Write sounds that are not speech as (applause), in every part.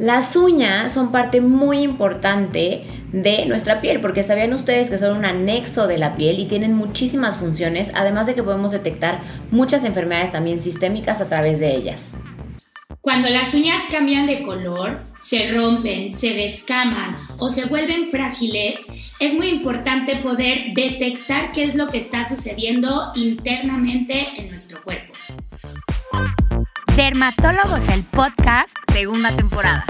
Las uñas son parte muy importante de nuestra piel, porque sabían ustedes que son un anexo de la piel y tienen muchísimas funciones, además de que podemos detectar muchas enfermedades también sistémicas a través de ellas. Cuando las uñas cambian de color, se rompen, se descaman o se vuelven frágiles, es muy importante poder detectar qué es lo que está sucediendo internamente en nuestro cuerpo. Dermatólogos el podcast, segunda temporada.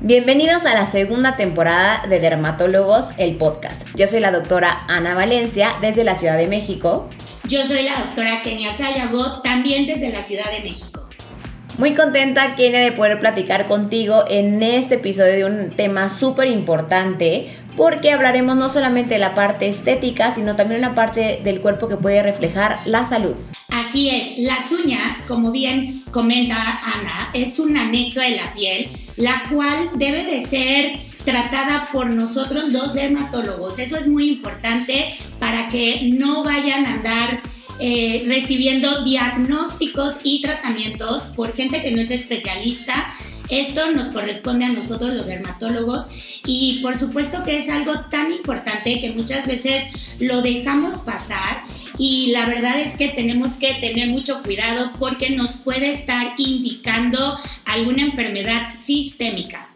Bienvenidos a la segunda temporada de Dermatólogos, el podcast. Yo soy la doctora Ana Valencia desde la Ciudad de México. Yo soy la doctora Kenia Sayago, también desde la Ciudad de México. Muy contenta, Kenia, de poder platicar contigo en este episodio de un tema súper importante, porque hablaremos no solamente de la parte estética, sino también una parte del cuerpo que puede reflejar la salud. Así es, las uñas, como bien comenta Ana, es un anexo de la piel, la cual debe de ser tratada por nosotros los dermatólogos. Eso es muy importante para que no vayan a andar eh, recibiendo diagnósticos y tratamientos por gente que no es especialista. Esto nos corresponde a nosotros los dermatólogos y por supuesto que es algo tan importante que muchas veces lo dejamos pasar y la verdad es que tenemos que tener mucho cuidado porque nos puede estar indicando alguna enfermedad sistémica.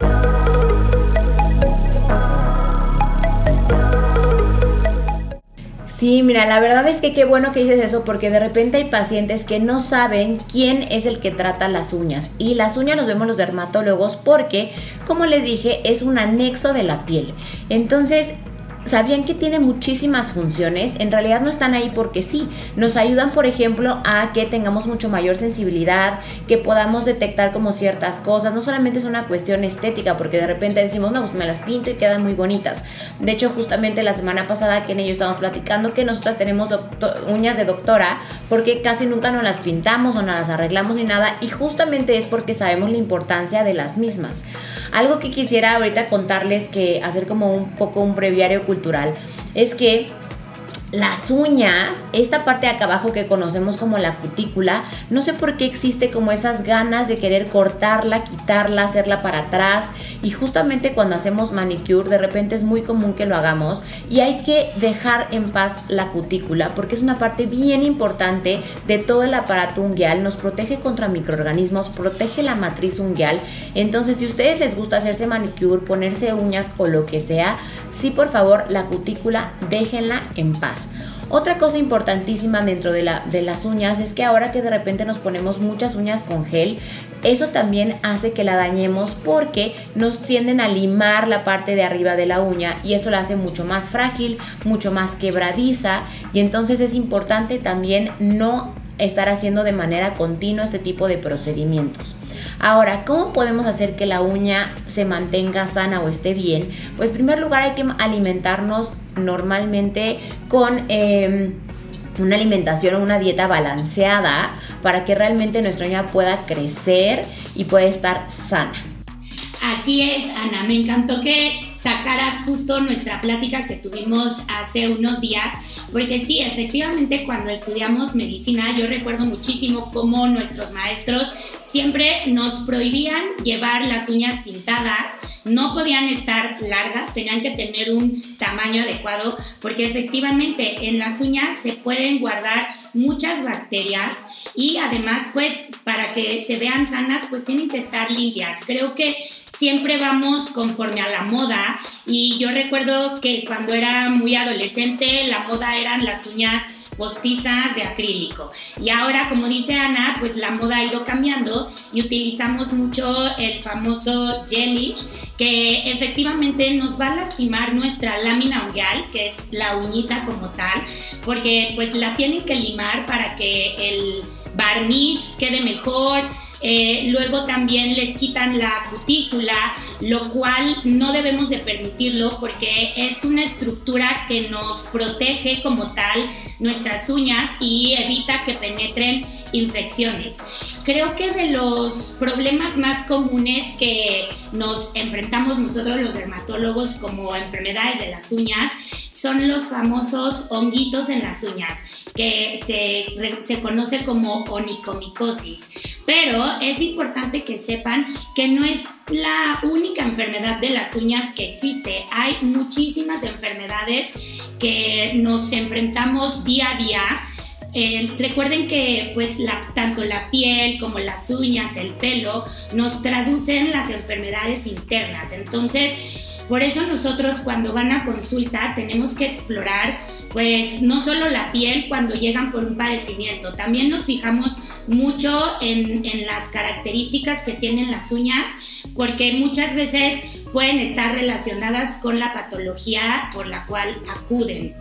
Sí, mira, la verdad es que qué bueno que dices eso porque de repente hay pacientes que no saben quién es el que trata las uñas y las uñas los vemos los dermatólogos porque, como les dije, es un anexo de la piel. Entonces, sabían que tiene muchísimas funciones, en realidad no están ahí porque sí, nos ayudan por ejemplo a que tengamos mucho mayor sensibilidad, que podamos detectar como ciertas cosas, no solamente es una cuestión estética, porque de repente decimos, no, pues me las pinto y quedan muy bonitas. De hecho, justamente la semana pasada que en ellos estábamos platicando que nosotras tenemos uñas de doctora, porque casi nunca nos las pintamos o no las arreglamos ni nada, y justamente es porque sabemos la importancia de las mismas. Algo que quisiera ahorita contarles que hacer como un poco un breviario cultural es que las uñas, esta parte de acá abajo que conocemos como la cutícula, no sé por qué existe como esas ganas de querer cortarla, quitarla, hacerla para atrás. Y justamente cuando hacemos manicure, de repente es muy común que lo hagamos. Y hay que dejar en paz la cutícula porque es una parte bien importante de todo el aparato unguial. Nos protege contra microorganismos, protege la matriz unguial. Entonces, si a ustedes les gusta hacerse manicure, ponerse uñas o lo que sea, sí, por favor, la cutícula déjenla en paz. Otra cosa importantísima dentro de, de, las uñas es que ahora que de repente nos ponemos muchas uñas con gel, eso también hace que la dañemos porque nos tienden a limar la parte de arriba de la uña y eso la hace mucho más frágil, mucho más quebradiza y entonces es importante también no estar haciendo de manera continua este tipo de procedimientos. Ahora, ¿cómo podemos hacer que la uña se mantenga sana o esté bien? Pues en primer lugar hay que alimentarnos normalmente con... Em, una alimentación o una dieta balanceada para que realmente nuestra uña pueda crecer y pueda estar sana. Así es, Ana, me encantó que sacaras justo nuestra plática que tuvimos hace unos días, porque sí, efectivamente cuando estudiamos medicina yo recuerdo muchísimo cómo nuestros maestros siempre nos prohibían llevar las uñas pintadas, no podían estar largas, tenían que tener un tamaño adecuado, porque efectivamente en las uñas se pueden guardar muchas bacterias y además pues para que se vean sanas pues tienen que estar limpias. Creo que siempre vamos conforme a la moda y yo recuerdo que cuando era muy adolescente la moda eran las uñas postizas de acrílico. Y ahora, como dice Ana, pues la moda ha ido cambiando y utilizamos mucho el famoso gelish, que efectivamente nos va a lastimar nuestra lámina unguial, que es la uñita como tal, porque pues la tienen que limar para que el barniz quede mejor, eh, luego también les quitan la cutícula, lo cual no debemos de permitirlo porque es una estructura que nos protege como tal nuestras uñas y evita que penetren infecciones. Creo que de los problemas más comunes que nos enfrentamos nosotros los dermatólogos como enfermedades de las uñas son los famosos honguitos en las uñas, que se, se conoce como onicomicosis. Pero es importante que sepan que no es la única enfermedad de las uñas que existe. Hay muchísimas enfermedades que nos enfrentamos día a día eh, recuerden que pues tanto la piel como las uñas, el pelo, nos traducen las enfermedades internas. Entonces, por eso nosotros cuando van a consulta tenemos que explorar pues no solo la piel cuando llegan por un padecimiento, también nos fijamos mucho en, las características que tienen las uñas porque muchas veces pueden estar relacionadas con la patología por la cual acuden.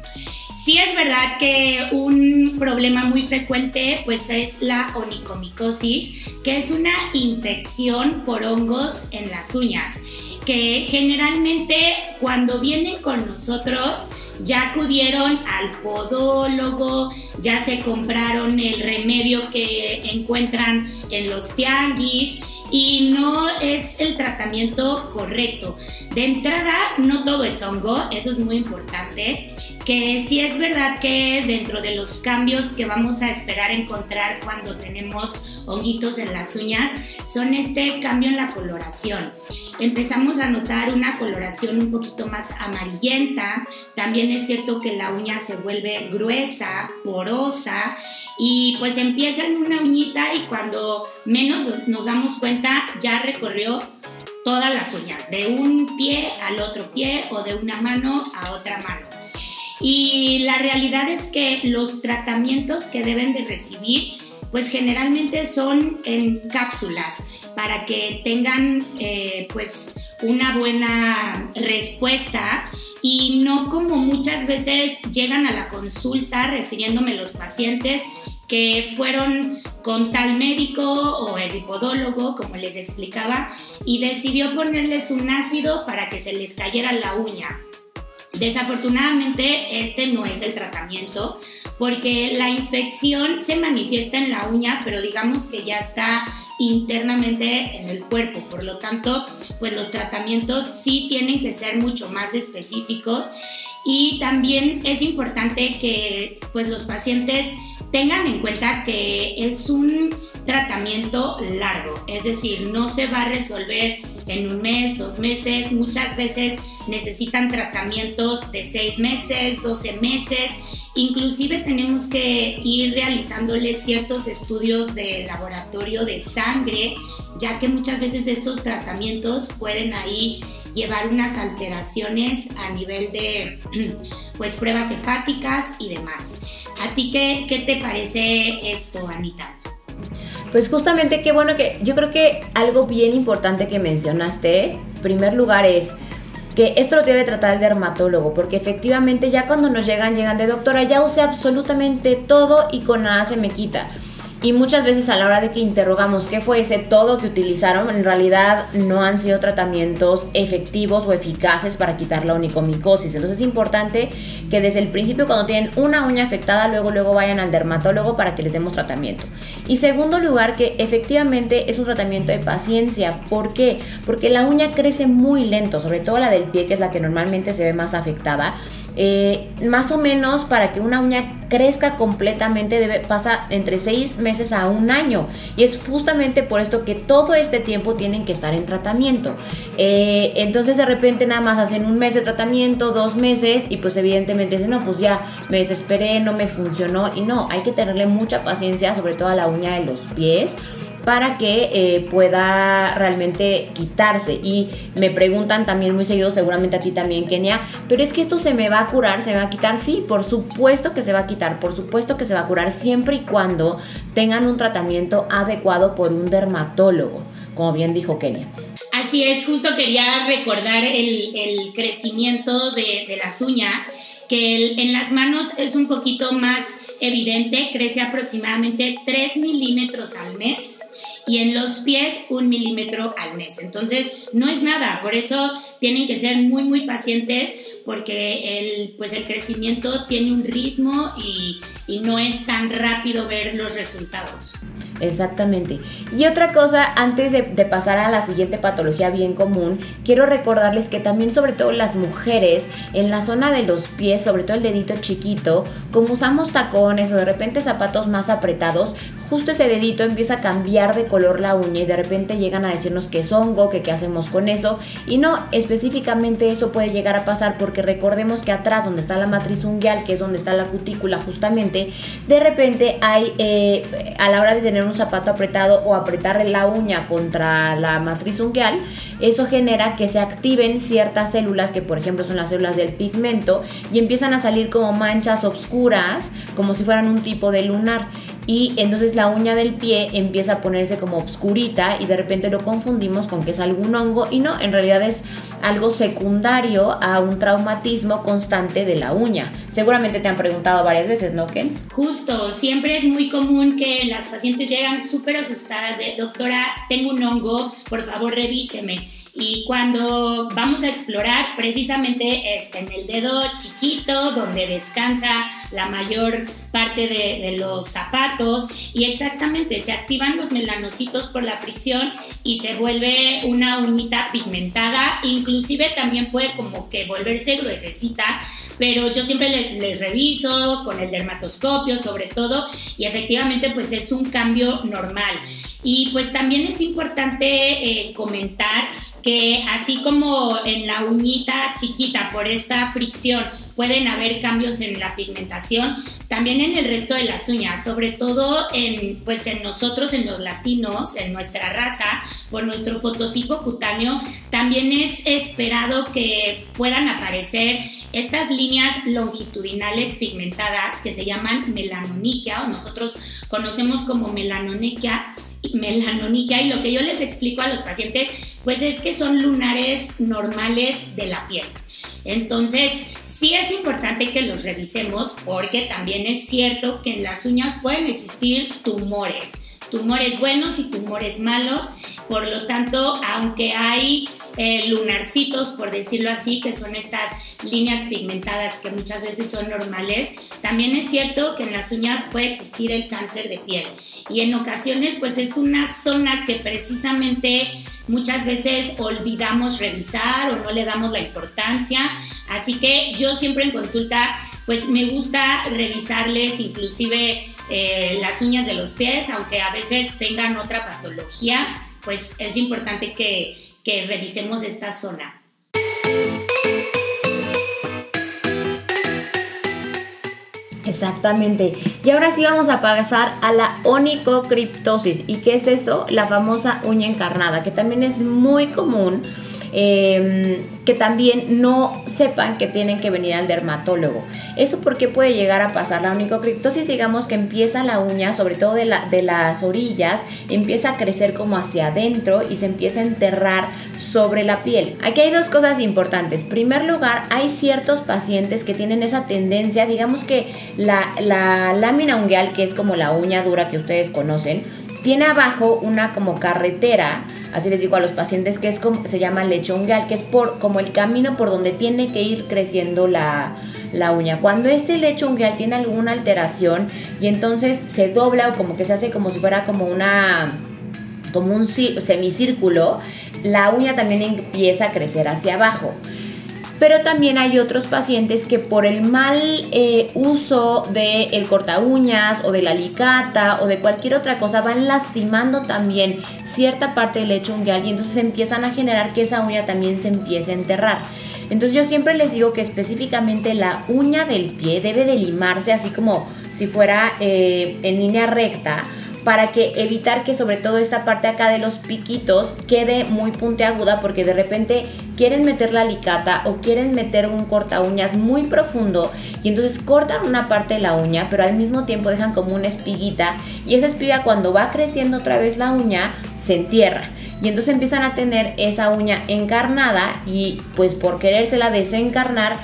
Sí es verdad que un problema muy frecuente pues es la onicomicosis, que es una infección por hongos en las uñas, que generalmente cuando vienen con nosotros ya acudieron al podólogo, ya se compraron el remedio que encuentran en los tianguis y no es el tratamiento correcto. De entrada, no todo es hongo, eso es muy importante que sí es verdad que dentro de los cambios que vamos a esperar encontrar cuando tenemos honguitos en las uñas son este cambio en la coloración. Empezamos a notar una coloración un poquito más amarillenta, también es cierto que la uña se vuelve gruesa, porosa y pues empieza en una uñita y cuando menos nos damos cuenta ya recorrió todas las uñas, de un pie al otro pie o de una mano a otra mano. Y la realidad es que los tratamientos que deben de recibir, pues generalmente son en cápsulas para que tengan eh, pues una buena respuesta. Y no como muchas veces llegan a la consulta refiriéndome los pacientes que fueron con tal médico o el hipodólogo, como les explicaba, y decidió ponerles un ácido para que se les cayera la uña Desafortunadamente, este no es el tratamiento porque la infección se manifiesta en la uña, pero digamos que ya está internamente en el cuerpo. Por lo tanto, pues los tratamientos sí tienen que ser mucho más específicos y también es importante que pues los pacientes tengan en cuenta que es un tratamiento largo, es decir, no se va a resolver en un mes, dos meses, muchas veces necesitan tratamientos de seis meses, 12 meses, inclusive tenemos que ir realizándoles ciertos estudios de laboratorio de sangre, ya que muchas veces estos tratamientos pueden ahí llevar unas alteraciones a nivel de (clears throat) pues pruebas hepáticas y demás. ¿A ti qué, qué te parece esto, Anita? Pues justamente qué bueno que yo creo que algo bien importante que mencionaste, en primer lugar es que esto lo debe tratar el dermatólogo, porque efectivamente ya cuando nos llegan, llegan de doctora, ya usé absolutamente todo y con nada se me quita. Y muchas veces a la hora de que interrogamos qué fue ese todo que utilizaron, en realidad no han sido tratamientos efectivos o eficaces para quitar la onicomicosis. Entonces es importante que desde el principio cuando tienen una uña afectada, luego luego vayan al dermatólogo para que les demos tratamiento. Y segundo lugar, que efectivamente es un tratamiento de paciencia. ¿Por qué? Porque la uña crece muy lento, sobre todo la del pie, que es la que normalmente se ve más afectada. Eh, más o menos para que una uña crezca completamente debe, pasa entre seis meses a un año. Y es justamente por esto que todo este tiempo tienen que estar en tratamiento. Eh, entonces de repente nada más hacen un mes de tratamiento dos meses y pues evidentemente dicen no pues ya me desesperé no me funcionó y no hay que tenerle mucha paciencia sobre todo a la uña de los pies para que eh, pueda realmente quitarse. Y me preguntan también muy seguido, seguramente a ti también, Kenia, pero es que esto se me va a curar, se me va a quitar. Sí, por supuesto que se va a quitar, por supuesto que se va a curar siempre y cuando tengan un tratamiento adecuado por un dermatólogo, como bien dijo Kenia. Así es, justo quería recordar el, crecimiento de, de, las uñas, que en las manos es un poquito más evidente, crece aproximadamente 3 milímetros al mes y en los pies un milímetro al mes. Entonces, no es nada, por eso tienen que ser muy, muy pacientes porque el, pues el crecimiento tiene un ritmo y, y no es tan rápido ver los resultados. Exactamente. Y otra cosa, antes de, pasar a la siguiente patología bien común, quiero recordarles que también sobre todo las mujeres, en la zona de los pies, sobre todo el dedito chiquito, como usamos tacones o de repente zapatos más apretados, justo ese dedito empieza a cambiar de color la uña y de repente llegan a decirnos que es hongo, que qué hacemos con eso. Y no, específicamente eso puede llegar a pasar porque recordemos que atrás donde está la matriz unguial, que es donde está la cutícula justamente, de repente hay, eh, a la hora de tener un zapato apretado o apretar la uña contra la matriz unguial, eso genera que se activen ciertas células que por ejemplo son las células del pigmento y empiezan a salir como manchas oscuras, como si fueran un tipo de lunar y entonces la uña del pie empieza a ponerse como obscurita y de repente lo confundimos con que es algún hongo y no, en realidad es algo secundario a un traumatismo constante de la uña. Seguramente te han preguntado varias veces, ¿no, Ken? Justo, siempre es muy común que las pacientes llegan súper asustadas de, doctora, tengo un hongo, por favor revíseme. Y cuando vamos a explorar, precisamente este, en el dedo chiquito, donde descansa la mayor parte de, de, los zapatos, y exactamente se activan los melanocitos por la fricción y se vuelve una uñita pigmentada, inclusive también puede como que volverse gruesecita, pero yo siempre les, reviso con el dermatoscopio sobre todo, y efectivamente pues es un cambio normal. Y pues también es importante eh, comentar que así como en la uñita chiquita por esta fricción pueden haber cambios en la pigmentación, también en el resto de las uñas, sobre todo en, pues en nosotros, en los latinos, en nuestra raza, por nuestro fototipo cutáneo, también es esperado que puedan aparecer estas líneas longitudinales pigmentadas que se llaman melanoniquia o nosotros conocemos como melanoniquia melanoniquia y lo que yo les explico a los pacientes pues es que son lunares normales de la piel. Entonces, sí es importante que los revisemos porque también es cierto que en las uñas pueden existir tumores, tumores buenos y tumores malos. Por lo tanto, aunque hay eh, lunarcitos, por decirlo así, que son estas líneas pigmentadas que muchas veces son normales, también es cierto que en las uñas puede existir el cáncer de piel. Y en ocasiones, pues es una zona que precisamente muchas veces olvidamos revisar o no le damos la importancia. Así que yo siempre en consulta, pues me gusta revisarles inclusive eh, las uñas de los pies, aunque a veces tengan otra patología, pues es importante que, que revisemos esta zona. Exactamente. Y ahora sí vamos a pasar a la onicocriptosis. ¿Y qué es eso? La famosa uña encarnada, que también es muy común Em, que también no sepan que tienen que venir al dermatólogo. ¿Eso porque puede llegar a pasar? La onicocriptosis, digamos que empieza la uña, sobre todo de las orillas, empieza a crecer como hacia adentro y se empieza a enterrar sobre la piel. Aquí hay dos cosas importantes. En primer lugar, hay ciertos pacientes que tienen esa tendencia, digamos que la, la lámina ungueal, que es como la uña dura que ustedes conocen, tiene abajo una como carretera Así les digo a los pacientes que es como, se llama lechongal, que es por, como el camino por donde tiene que ir creciendo la, uña. Cuando este lechongal tiene alguna alteración y entonces se dobla o como que se hace como si fuera como una como un semicírculo, la uña también empieza a crecer hacia abajo pero también hay otros pacientes que por el mal eh, uso del el corta uñas o de la alicata o de cualquier otra cosa van lastimando también cierta parte del lecho unguial y entonces empiezan a generar que esa uña también se empiece a enterrar. Entonces yo siempre les digo que específicamente la uña del pie debe de limarse así como si fuera eh, en línea recta para que evitar que sobre todo esta parte acá de los piquitos quede muy puntiaguda porque de repente quieren meter la alicata o quieren meter un corta uñas muy profundo y entonces cortan una parte de la uña pero al mismo tiempo dejan como una espiguita y esa espiga cuando va creciendo otra vez la uña se entierra. Y entonces empiezan a tener esa uña encarnada y pues por querérsela desencarnar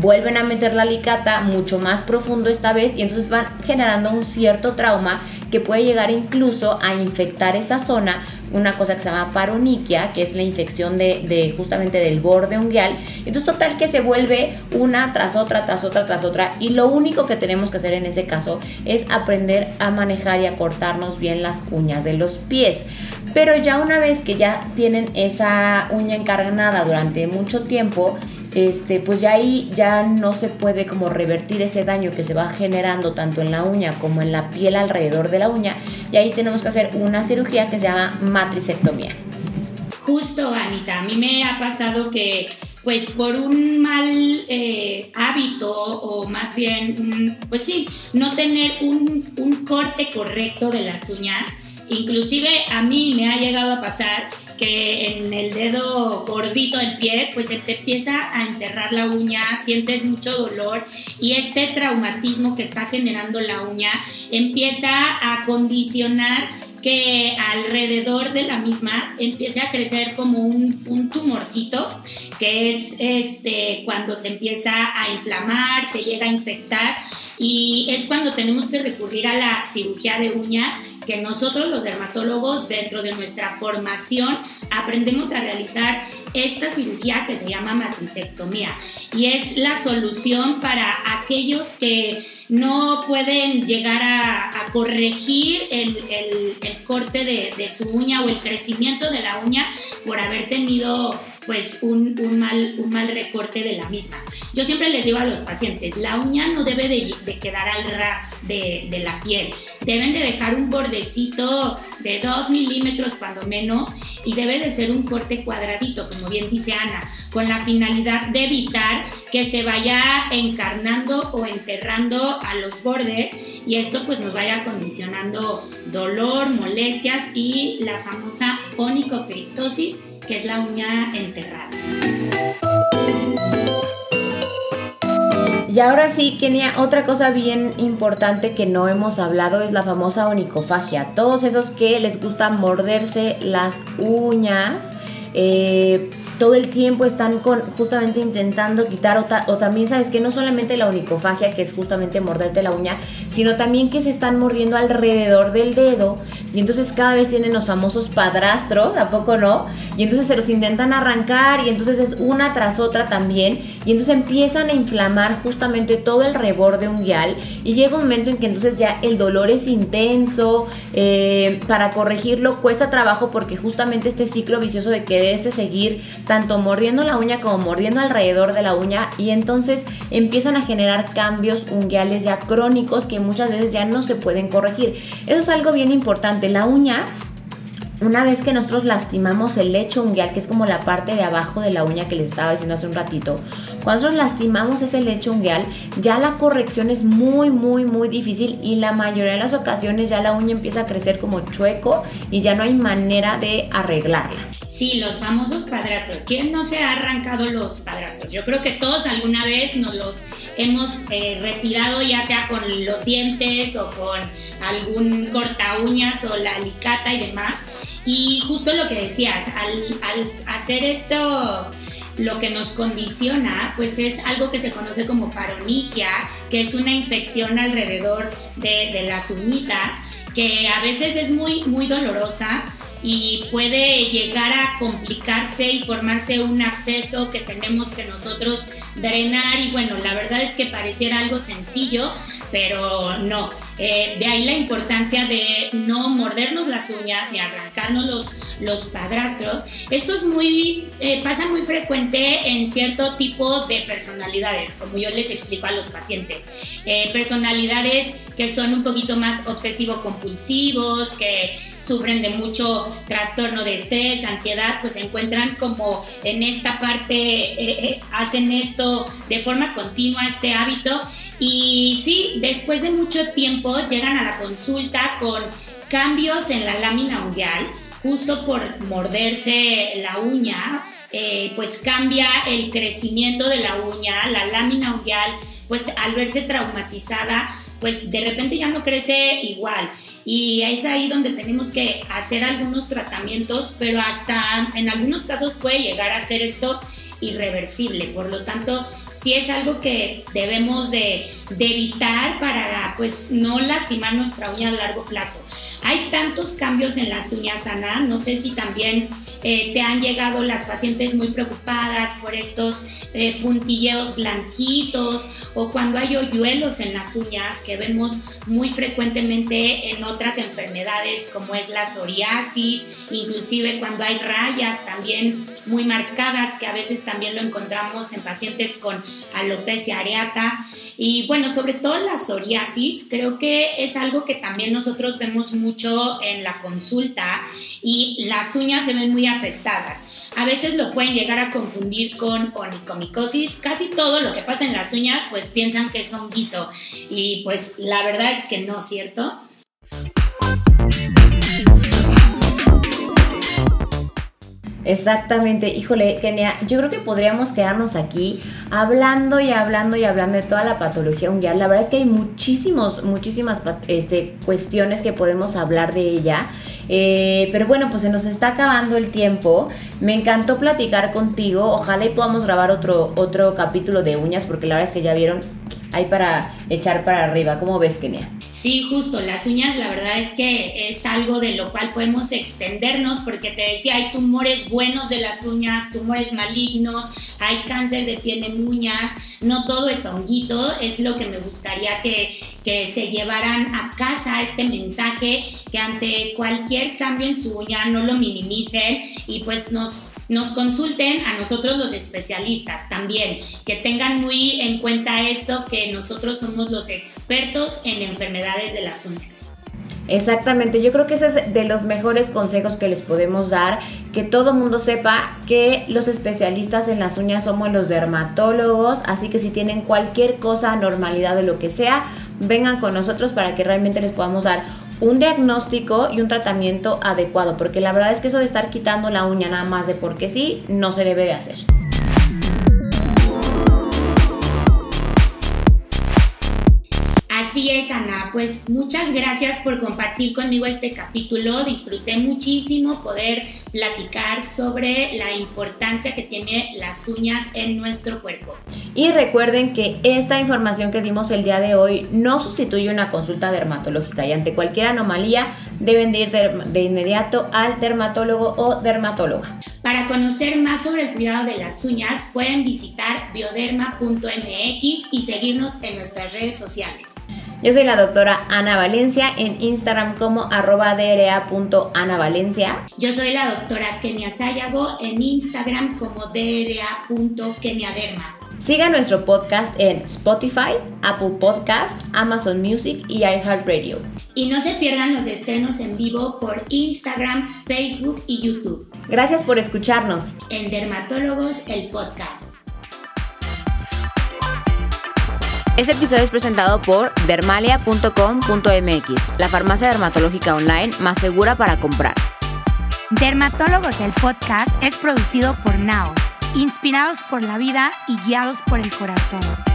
vuelven a meter la alicata mucho más profundo esta vez y entonces van generando un cierto trauma que puede llegar incluso a infectar esa zona una cosa que se llama paroniquia, que es la infección de, justamente del borde unguial. Entonces, total que se vuelve una tras otra, tras otra, tras otra. Y lo único que tenemos que hacer en ese caso es aprender a manejar y a cortarnos bien las uñas de los pies. Pero ya una vez que ya tienen esa uña encarnada durante mucho tiempo, este, pues ya ahí ya no se puede como revertir ese daño que se va generando tanto en la uña como en la piel alrededor de la uña y ahí tenemos que hacer una cirugía que se llama matricectomía. Justo, Anita, a mí me ha pasado que pues por un mal eh, hábito o más bien, pues sí, no tener un, un corte correcto de las uñas, inclusive a mí me ha llegado a pasar que en el dedo gordito del pie, pues se te empieza a enterrar la uña, sientes mucho dolor y este traumatismo que está generando la uña empieza a condicionar que alrededor de la misma empiece a crecer como un, un, tumorcito, que es este, cuando se empieza a inflamar, se llega a infectar y es cuando tenemos que recurrir a la cirugía de uña que nosotros los dermatólogos dentro de nuestra formación aprendemos a realizar esta cirugía que se llama matricectomía. Y es la solución para aquellos que no pueden llegar a, corregir el, corte de, de su uña o el crecimiento de la uña por haber tenido pues un, mal, un mal recorte de la misma. Yo siempre les digo a los pacientes, la uña no debe de, quedar al ras de, de, la piel, deben de dejar un bordecito de 2 milímetros cuando menos y debe de ser un corte cuadradito, como bien dice Ana, con la finalidad de evitar que se vaya encarnando o enterrando a los bordes y esto pues nos vaya condicionando dolor, molestias y la famosa onicocriptosis que es la uña enterrada. Y ahora sí, Kenia, otra cosa bien importante que no hemos hablado es la famosa onicofagia. Todos esos que les gusta morderse las uñas, eh, todo el tiempo están con, justamente intentando quitar o, también sabes que no solamente la onicofagia, que es justamente morderte la uña, sino también que se están mordiendo alrededor del dedo y entonces cada vez tienen los famosos padrastros, ¿a poco no? Y entonces se los intentan arrancar y entonces es una tras otra también y entonces empiezan a inflamar justamente todo el reborde unguial y llega un momento en que entonces ya el dolor es intenso, eh, para corregirlo cuesta trabajo porque justamente este ciclo vicioso de quererse seguir tanto mordiendo la uña como mordiendo alrededor de la uña y entonces empiezan a generar cambios unguiales ya crónicos que muchas veces ya no se pueden corregir. Eso es algo bien importante. La uña una vez que nosotros lastimamos el lecho unguial, que es como la parte de abajo de la uña que les estaba diciendo hace un ratito, cuando nosotros lastimamos ese lecho unguial, ya la corrección es muy, muy, muy difícil y la mayoría de las ocasiones ya la uña empieza a crecer como chueco y ya no hay manera de arreglarla. Sí, los famosos padrastros. ¿Quién no se ha arrancado los padrastros? Yo creo que todos alguna vez nos los hemos eh, retirado, ya sea con los dientes o con algún corta uñas o la alicata y demás. Y justo lo que decías, al, hacer esto lo que nos condiciona, pues es algo que se conoce como paroniquia, que es una infección alrededor de, de, las uñitas, que a veces es muy, muy dolorosa y puede llegar a complicarse y formarse un absceso que tenemos que nosotros drenar y bueno, la verdad es que pareciera algo sencillo, pero no. Eh, de ahí la importancia de no mordernos las uñas ni arrancarnos los, los padrastros. Esto es muy, eh, pasa muy frecuente en cierto tipo de personalidades, como yo les explico a los pacientes. Eh, personalidades que son un poquito más obsesivo-compulsivos, que sufren de mucho trastorno de estrés, ansiedad, pues se encuentran como en esta parte, hacen esto de forma continua, este hábito. Y sí, después de mucho tiempo, llegan a la consulta con cambios en la lámina unguial, justo por morderse la uña, eh, pues cambia el crecimiento de la uña, la lámina unguial, pues al verse traumatizada, pues de repente ya no crece igual. Y es ahí donde tenemos que hacer algunos tratamientos, pero hasta en algunos casos puede llegar a ser esto irreversible. Por lo tanto, sí es algo que debemos de, evitar para pues no lastimar nuestra uña a largo plazo. Hay tantos cambios en las uñas, Ana, no sé si también eh, te han llegado las pacientes muy preocupadas por estos eh, puntilleos blanquitos o cuando hay hoyuelos en las uñas que vemos muy frecuentemente en otras enfermedades como es la psoriasis, inclusive cuando hay rayas también muy marcadas que a veces también lo encontramos en pacientes con alopecia areata. Y bueno, sobre todo la psoriasis, creo que es algo que también nosotros vemos mucho en la consulta y las uñas se ven muy afectadas. A veces lo pueden llegar a confundir con onicomicosis. Casi todo lo que pasa en las uñas, pues piensan que es honguito. Y pues la verdad es que no, ¿cierto? Exactamente, híjole, Kenia, yo creo que podríamos quedarnos aquí hablando y hablando y hablando de toda la patología unguial. La verdad es que hay muchísimos, muchísimas este, cuestiones que podemos hablar de ella. Eh, pero bueno, pues se nos está acabando el tiempo. Me encantó platicar contigo. Ojalá y podamos grabar otro, otro capítulo de uñas, porque la verdad es que ya vieron, hay para echar para arriba. ¿Cómo ves, Kenia? Sí, justo, las uñas la verdad es que es algo de lo cual podemos extendernos porque te decía, hay tumores buenos de las uñas, tumores malignos, hay cáncer de piel en uñas, no todo es honguito, es lo que me gustaría que, que se llevaran a casa este mensaje, que ante cualquier cambio en su uña no lo minimicen y pues nos, nos consulten a nosotros los especialistas también, que tengan muy en cuenta esto, que nosotros somos los expertos en enfermedades de las uñas. Exactamente, yo creo que ese es de los mejores consejos que les podemos dar, que todo mundo sepa que los especialistas en las uñas somos los dermatólogos, así que si tienen cualquier cosa, normalidad o lo que sea, vengan con nosotros para que realmente les podamos dar un diagnóstico y un tratamiento adecuado, porque la verdad es que eso de estar quitando la uña nada más de porque sí, no se debe de hacer. Así es, Ana. Pues muchas gracias por compartir conmigo este capítulo. Disfruté muchísimo poder platicar sobre la importancia que tiene las uñas en nuestro cuerpo. Y recuerden que esta información que dimos el día de hoy no sustituye una consulta dermatológica y ante cualquier anomalía deben de ir de, inmediato al dermatólogo o dermatóloga. Para conocer más sobre el cuidado de las uñas pueden visitar bioderma.mx y seguirnos en nuestras redes sociales. Yo soy la doctora Ana Valencia en Instagram como arroba dra.anavalencia. Yo soy la doctora Kenia Sayago en Instagram como dra.keniaderma. Siga nuestro podcast en Spotify, Apple Podcast, Amazon Music y iHeartRadio. Y no se pierdan los estrenos en vivo por Instagram, Facebook y YouTube. Gracias por escucharnos. En Dermatólogos, el podcast. Este episodio es presentado por dermalia.com.mx, la farmacia dermatológica online más segura para comprar. Dermatólogos, el podcast es producido por Naos, inspirados por la vida y guiados por el corazón.